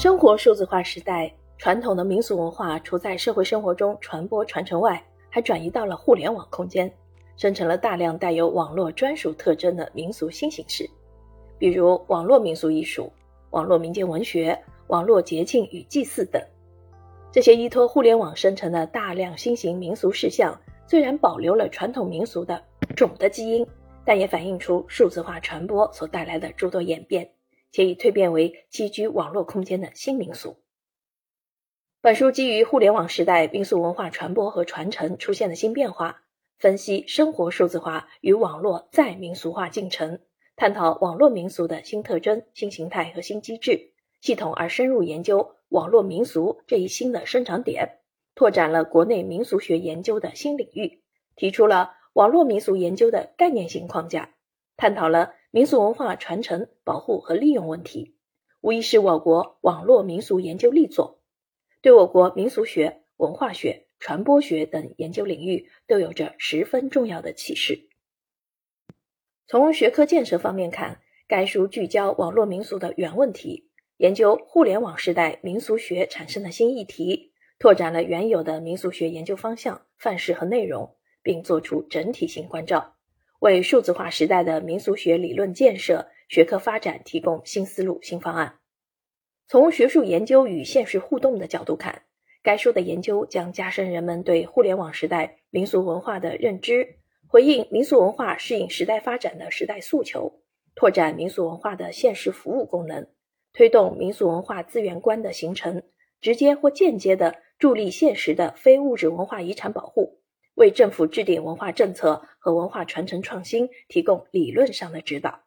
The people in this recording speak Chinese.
生活数字化时代，传统的民俗文化除在社会生活中传播传承外，还转移到了互联网空间，生成了大量带有网络专属特征的民俗新形式，比如网络民俗艺术、网络民间文学、网络节庆与祭祀等。这些依托互联网生成的大量新型民俗事项，虽然保留了传统民俗的种的基因，但也反映出数字化传播所带来的诸多演变。且已蜕变为栖居网络空间的新民俗。本书基于互联网时代民俗文化传播和传承出现的新变化，分析生活数字化与网络再民俗化进程，探讨网络民俗的新特征、新形态和新机制，系统而深入研究网络民俗这一新的生长点，拓展了国内民俗学研究的新领域，提出了网络民俗研究的概念性框架，探讨了。民俗文化传承、保护和利用问题，无疑是我国网络民俗研究力作，对我国民俗学、文化学、传播学等研究领域都有着十分重要的启示。从学科建设方面看，该书聚焦网络民俗的原问题，研究互联网时代民俗学产生的新议题，拓展了原有的民俗学研究方向、范式和内容，并作出整体性关照。为数字化时代的民俗学理论建设、学科发展提供新思路、新方案。从学术研究与现实互动的角度看，该书的研究将加深人们对互联网时代民俗文化的认知，回应民俗文化适应时代发展的时代诉求，拓展民俗文化的现实服务功能，推动民俗文化资源观的形成，直接或间接地助力现实的非物质文化遗产保护。为政府制定文化政策和文化传承创新提供理论上的指导。